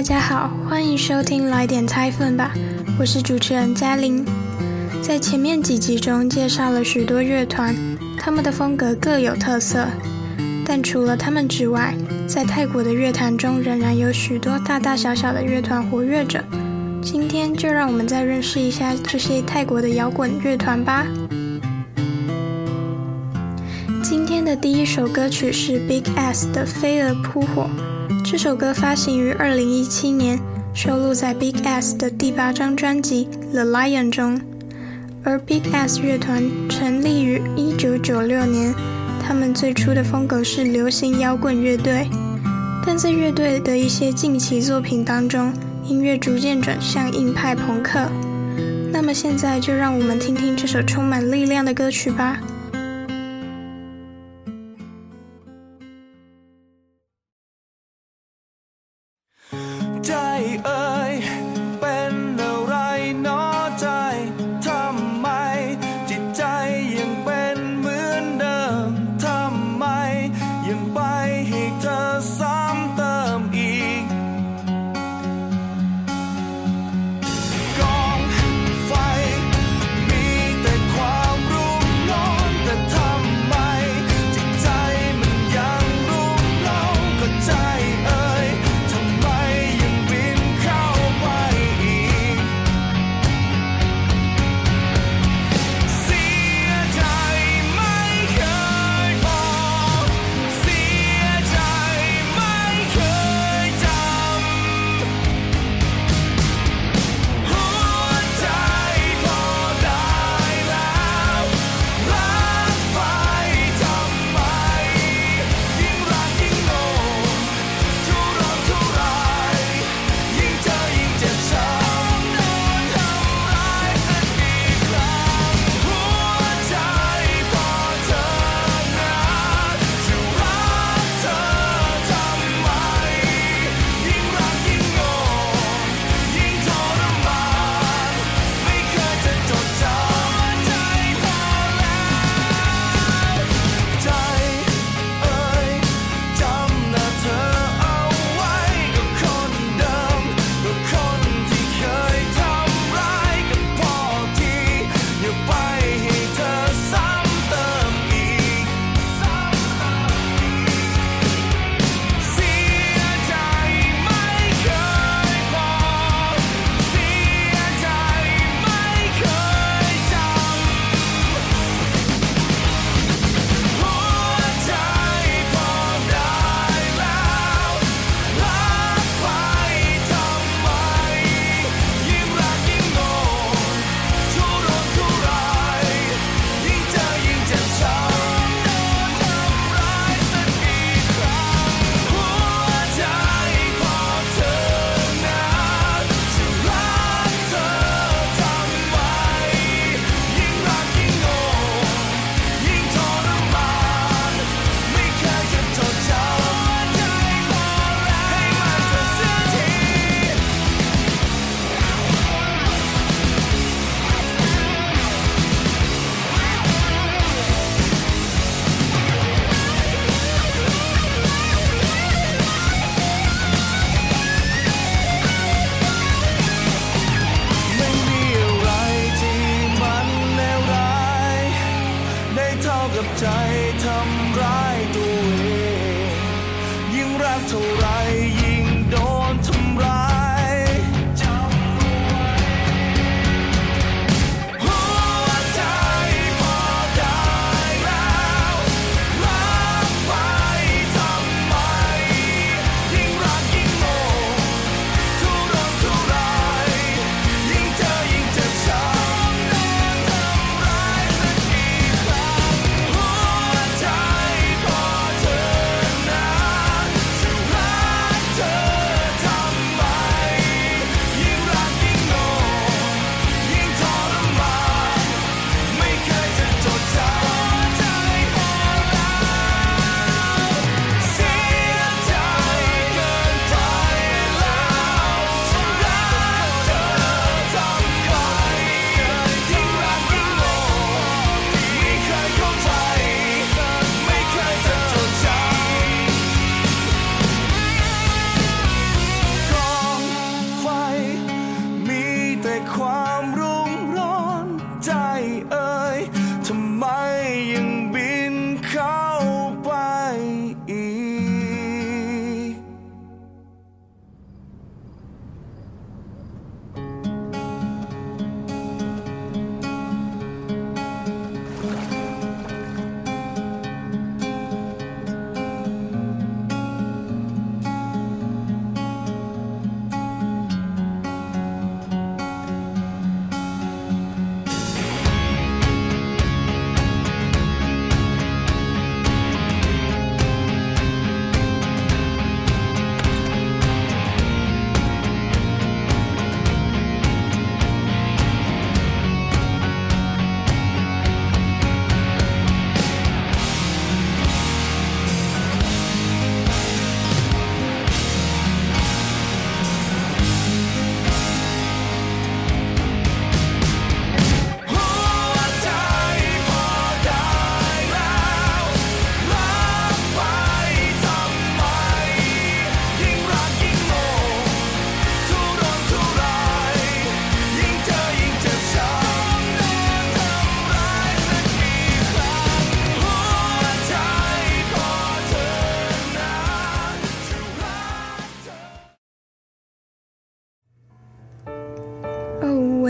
大家好，欢迎收听来点猜分吧，我是主持人嘉玲。在前面几集中介绍了许多乐团，他们的风格各有特色，但除了他们之外，在泰国的乐坛中仍然有许多大大小小的乐团活跃着。今天就让我们再认识一下这些泰国的摇滚乐团吧。今天的第一首歌曲是 Big S 的《飞蛾扑火》。这首歌发行于二零一七年，收录在 Big S 的第八张专辑《The Lion》中。而 Big Ass 乐团成立于一九九六年，他们最初的风格是流行摇滚乐队，但在乐队的一些近期作品当中，音乐逐渐转向硬派朋克。那么现在就让我们听听这首充满力量的歌曲吧。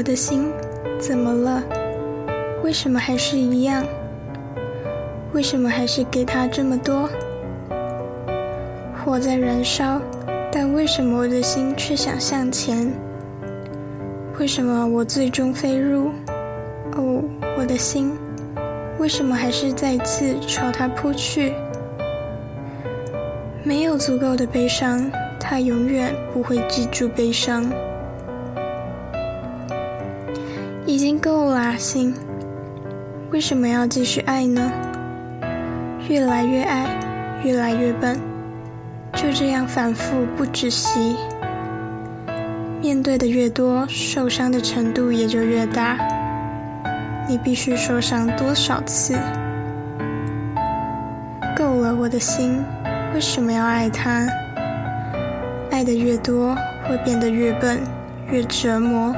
我的心怎么了？为什么还是一样？为什么还是给他这么多？火在燃烧，但为什么我的心却想向前？为什么我最终飞入？哦，我的心，为什么还是再次朝他扑去？没有足够的悲伤，他永远不会记住悲伤。已经够了，心，为什么要继续爱呢？越来越爱，越来越笨，就这样反复不止息。面对的越多，受伤的程度也就越大。你必须受伤多少次？够了，我的心，为什么要爱他？爱得越多，会变得越笨，越折磨。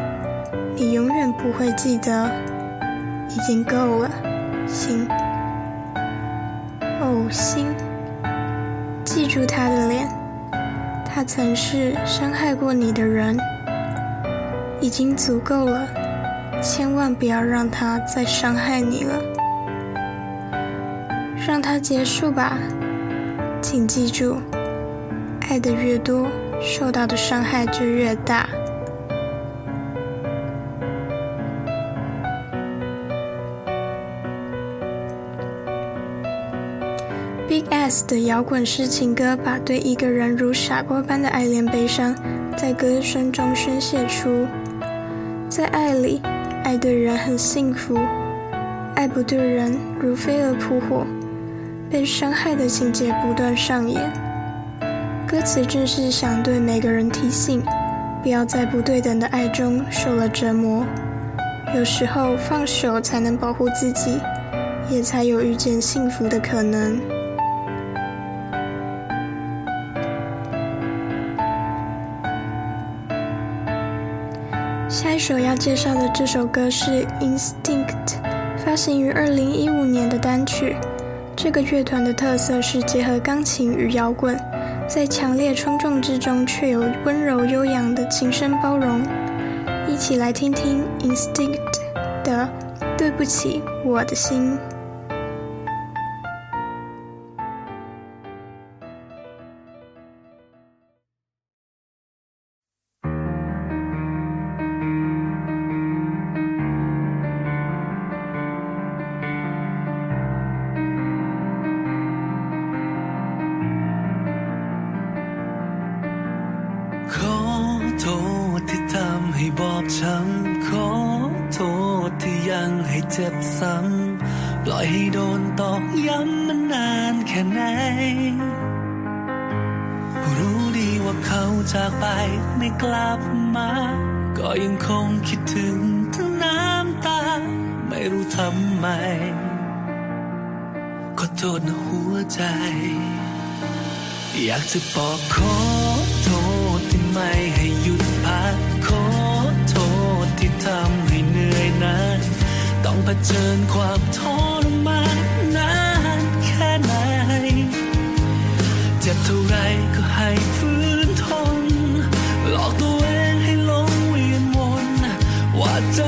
你永远不会记得，已经够了，心。哦，心，记住他的脸，他曾是伤害过你的人，已经足够了，千万不要让他再伤害你了，让他结束吧。请记住，爱的越多，受到的伤害就越大。的摇滚式情歌，把对一个人如傻瓜般的爱恋悲伤，在歌声中宣泄出。在爱里，爱对人很幸福，爱不对人如飞蛾扑火，被伤害的情节不断上演。歌词正是想对每个人提醒，不要在不对等的爱中受了折磨。有时候放手才能保护自己，也才有遇见幸福的可能。首要介绍的这首歌是 Instinct，发行于二零一五年的单曲。这个乐团的特色是结合钢琴与摇滚，在强烈冲撞之中却有温柔悠扬的琴声包容。一起来听听 Instinct 的《对不起，我的心》。 ซ้ำปล่อยให้โดนตอกย้ำมานานแค่ไหน รู้ดีว่าเขาจากไปไม่กลับมา ก็ยังคงคิดถึงทั้งน้ำตา ไม่รู้ทำไม ก็โทษนะหัวใจ อยากจะบอกขอโทษที่ไม่ให้หยุดพักขอโทษที่ทำ ต้องเผชิญความทรมานนานแค่ไหน เจ็บเท่าไรก็ให้ฟื้นทน หลอกตัวเองให้ลงเวียนวนว่าใจ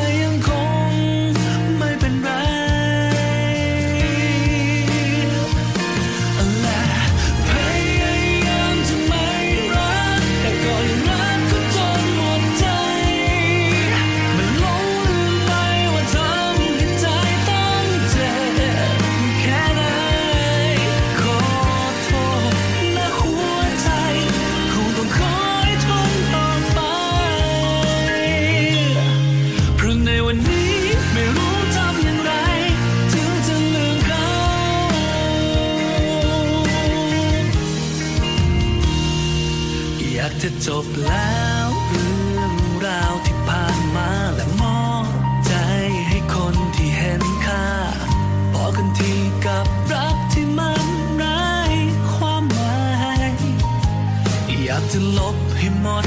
จบแล้วเรื่องราวที่ผ่านมาและมอบใจให้คนที่เห็นค่าบอกันทีกับรักที่มันไร้ความหมายอยากจะลบให้หมด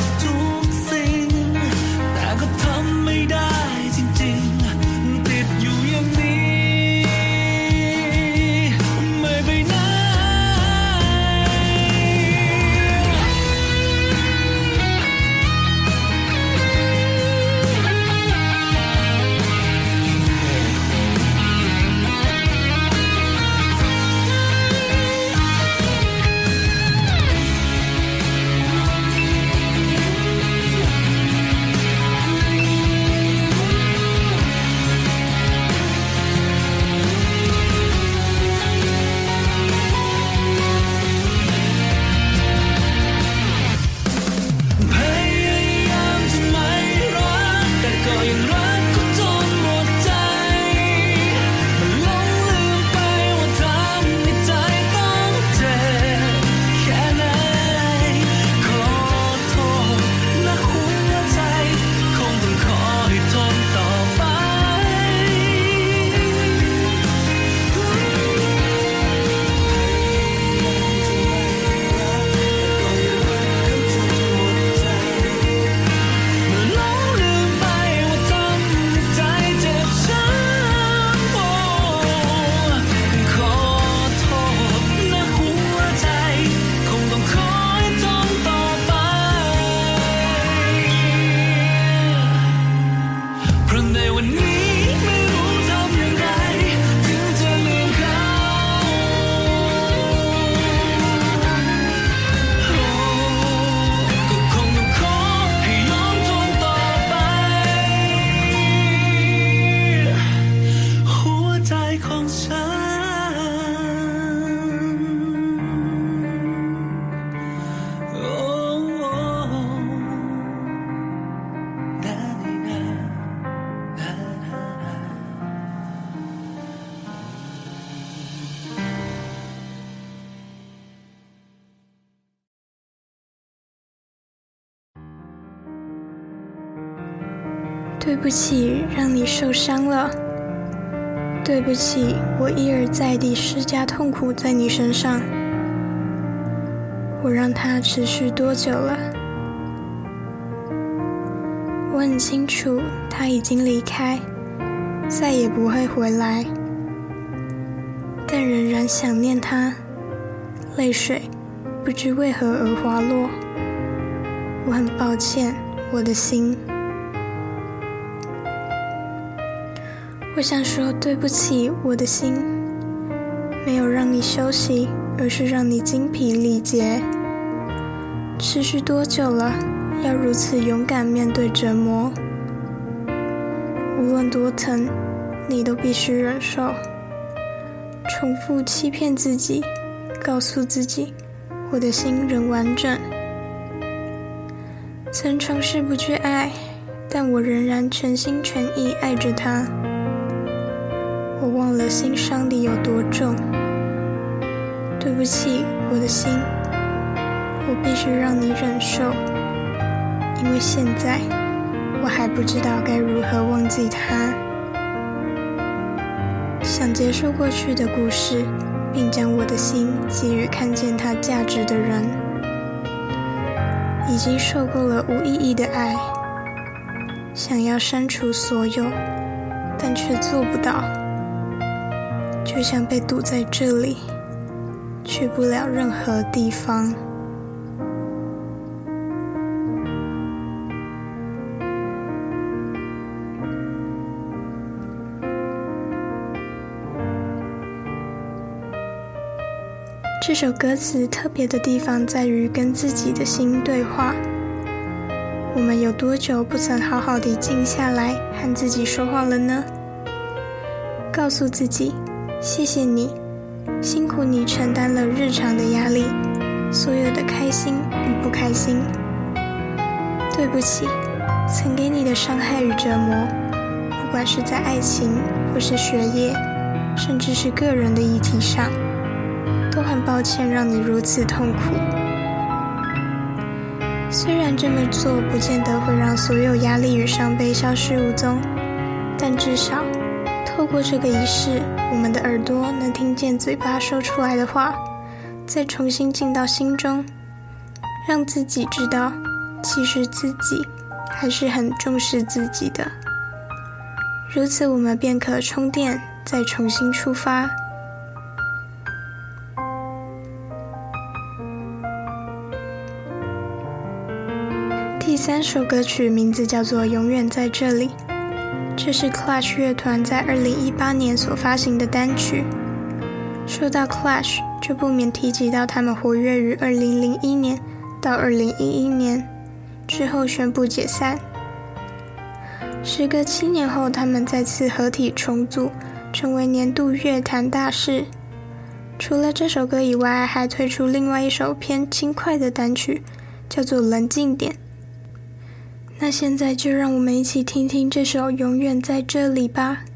对不起，让你受伤了。对不起，我一而再地施加痛苦在你身上。我让它持续多久了？我很清楚，他已经离开，再也不会回来。但仍然想念他，泪水不知为何而滑落。我很抱歉，我的心。我想说对不起，我的心，没有让你休息，而是让你精疲力竭。持续多久了？要如此勇敢面对折磨，无论多疼，你都必须忍受。重复欺骗自己，告诉自己，我的心仍完整。曾尝试不去爱，但我仍然全心全意爱着他。心伤的有多重。对不起，我的心，我必须让你忍受，因为现在我还不知道该如何忘记他。想结束过去的故事，并将我的心寄予看见他价值的人。已经受够了无意义的爱，想要删除所有，但却做不到。就像被堵在这里，去不了任何地方。这首歌词特别的地方在于跟自己的心对话。我们有多久不曾好好的静下来和自己说话了呢？告诉自己。谢谢你，辛苦你承担了日常的压力，所有的开心与不开心。对不起，曾给你的伤害与折磨，不管是在爱情或是学业，甚至是个人的议题上，都很抱歉让你如此痛苦。虽然这么做不见得会让所有压力与伤悲消失无踪，但至少。透过这个仪式，我们的耳朵能听见嘴巴说出来的话，再重新进到心中，让自己知道，其实自己还是很重视自己的。如此，我们便可充电，再重新出发。第三首歌曲名字叫做《永远在这里》。这是 Clash 乐团在二零一八年所发行的单曲。说到 Clash，就不免提及到他们活跃于二零零一年到二零一一年之后宣布解散。时隔七年后，他们再次合体重组，成为年度乐坛大事。除了这首歌以外，还推出另外一首偏轻快的单曲，叫做《冷静点》。那现在就让我们一起听听这首《永远在这里》吧。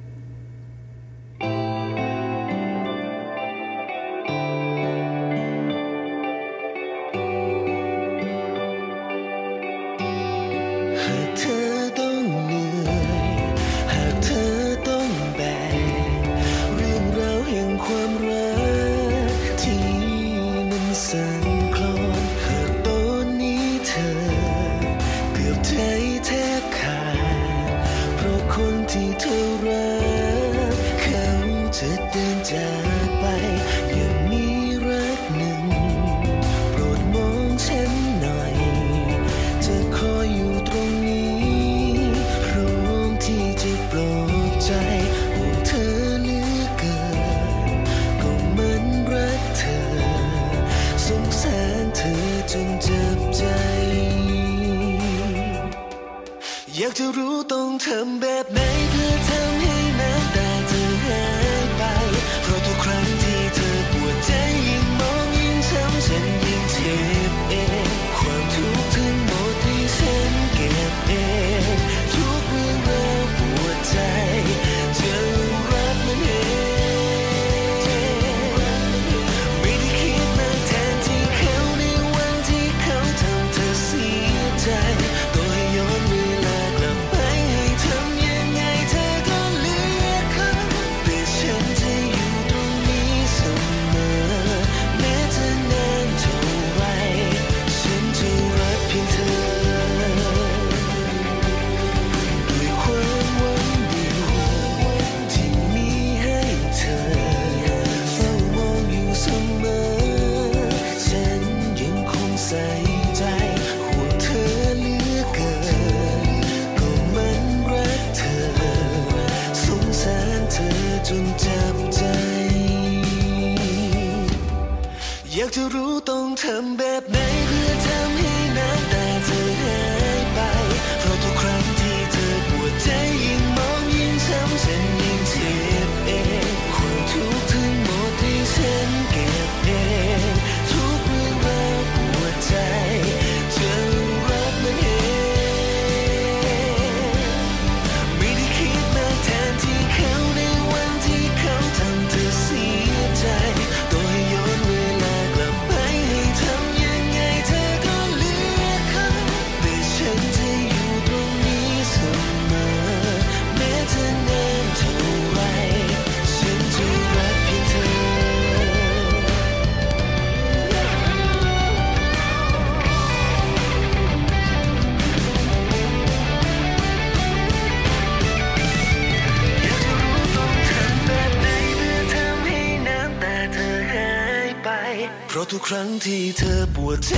ที่เธอปวดใจ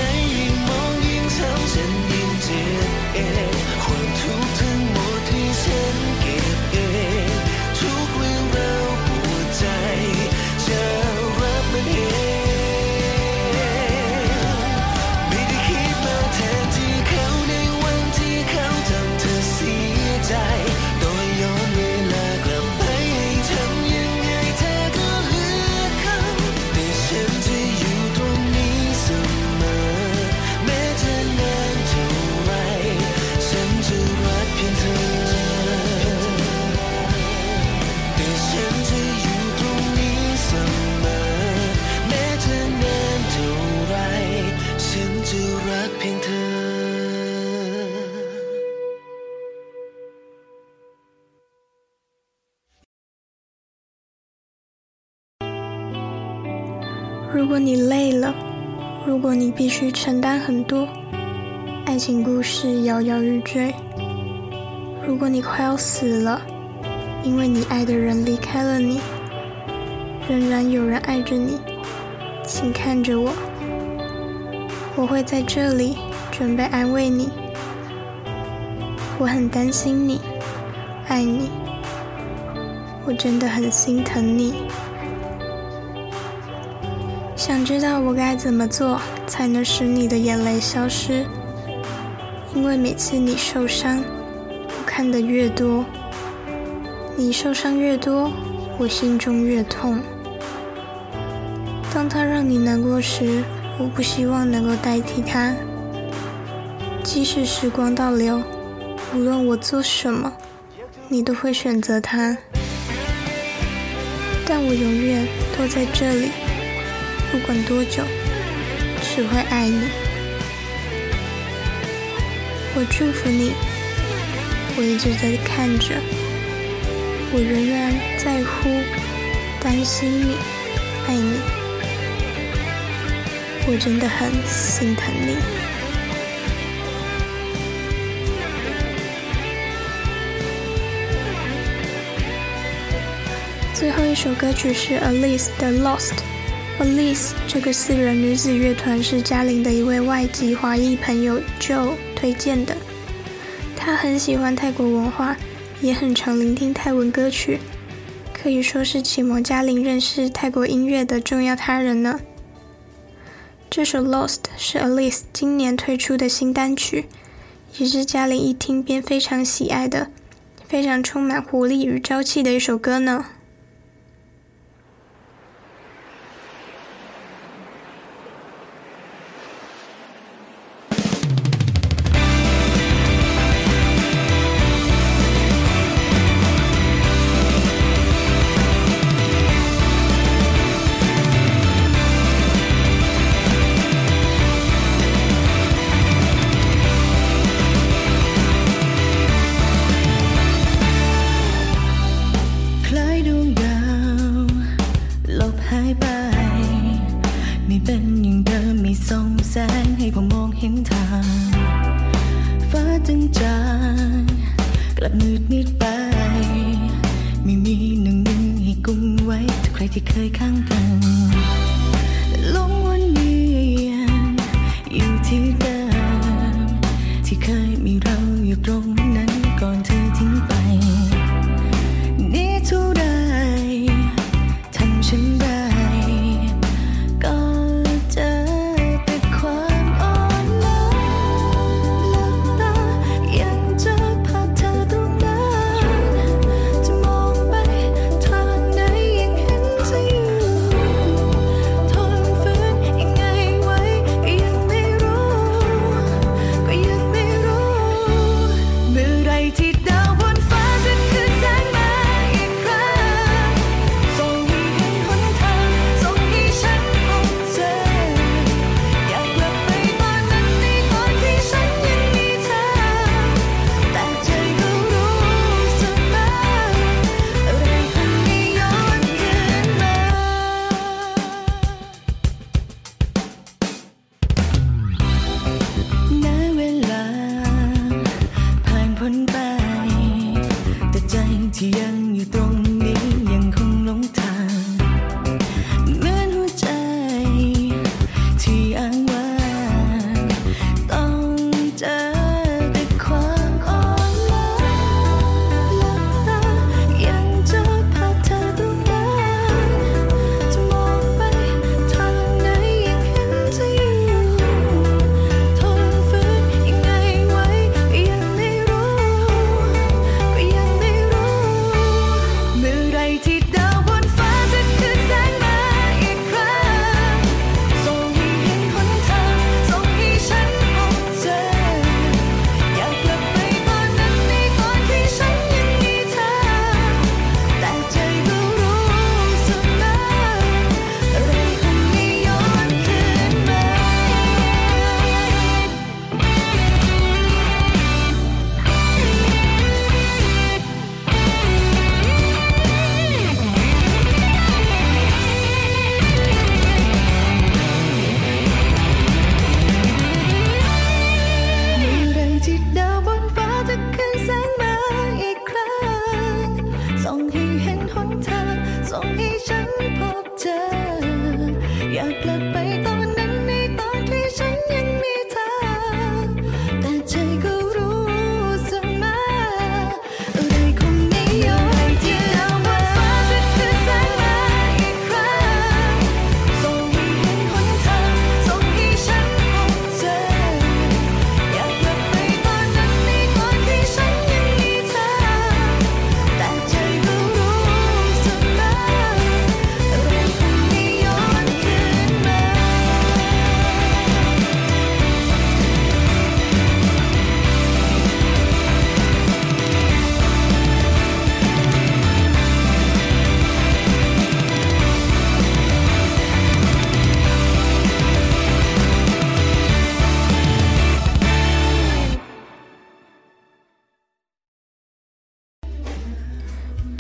你必须承担很多。爱情故事摇摇欲坠。如果你快要死了因为你爱的人离开了你仍然有人爱着你请看着我。我会在这里准备安慰你。我很担心你爱你。我真的很心疼你。想知道我该怎么做才能使你的眼泪消失。因为每次你受伤我看的越多你受伤越多我心中越痛。当他让你难过时我不希望能够代替他即使时光倒流无论我做什么你都会选择他但我永远都在这里不管多久，只会爱你。我祝福你，我一直在看着，我仍然在乎、担心你、爱你。我真的很心疼你。最后一首歌曲是 Alice 的《Lost》。alice 这个四人女子乐团是嘉玲的一位外籍华裔朋友 joe 推荐的。她很喜欢泰国文化也很常聆听泰文歌曲。可以说是启蒙嘉玲认识泰国音乐的重要他人呢。这首 lost 是 alice 今年推出的新单曲也是嘉玲一听便非常喜爱的非常充满活力与朝气的一首歌呢。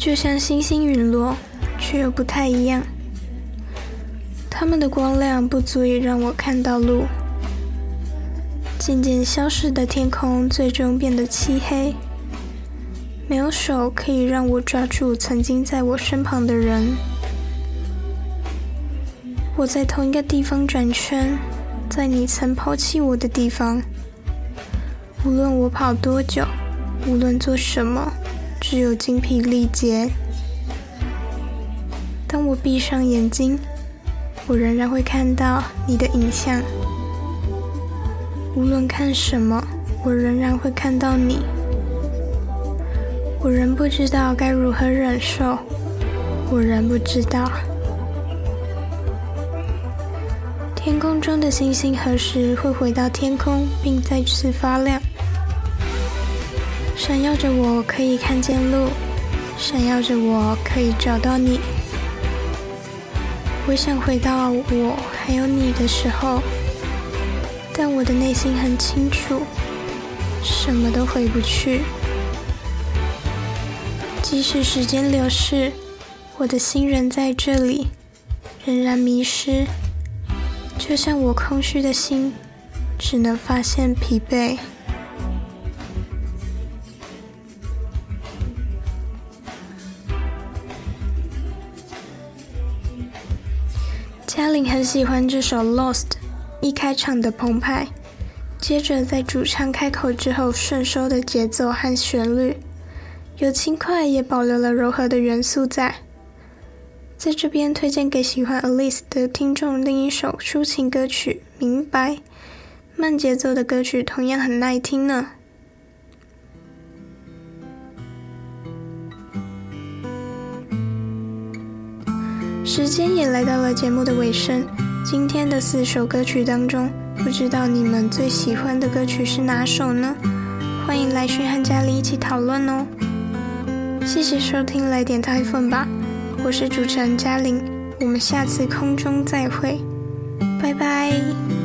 就像星星陨落，却又不太一样。它们的光亮不足以让我看到路。渐渐消失的天空，最终变得漆黑。没有手可以让我抓住曾经在我身旁的人。我在同一个地方转圈，在你曾抛弃我的地方。无论我跑多久，无论做什么。只有精疲力竭。当我闭上眼睛，我仍然会看到你的影像。无论看什么，我仍然会看到你。我仍不知道该如何忍受，我仍不知道。天空中的星星何时会回到天空，并再次发亮？闪耀着，我可以看见路；闪耀着，我可以找到你。我想回到我还有你的时候，但我的内心很清楚，什么都回不去。即使时间流逝，我的心仍在这里，仍然迷失。就像我空虚的心，只能发现疲惫。嘉玲很喜欢这首《Lost》，一开场的澎湃，接着在主唱开口之后顺收的节奏和旋律，有轻快也保留了柔和的元素在。在这边推荐给喜欢 Alice 的听众另一首抒情歌曲《明白》，慢节奏的歌曲同样很耐听呢。时间也来到了节目的尾声，今天的四首歌曲当中，不知道你们最喜欢的歌曲是哪首呢？欢迎来讯和嘉玲一起讨论哦。谢谢收听，来点 iPhone 吧，我是主持人嘉玲，我们下次空中再会，拜拜。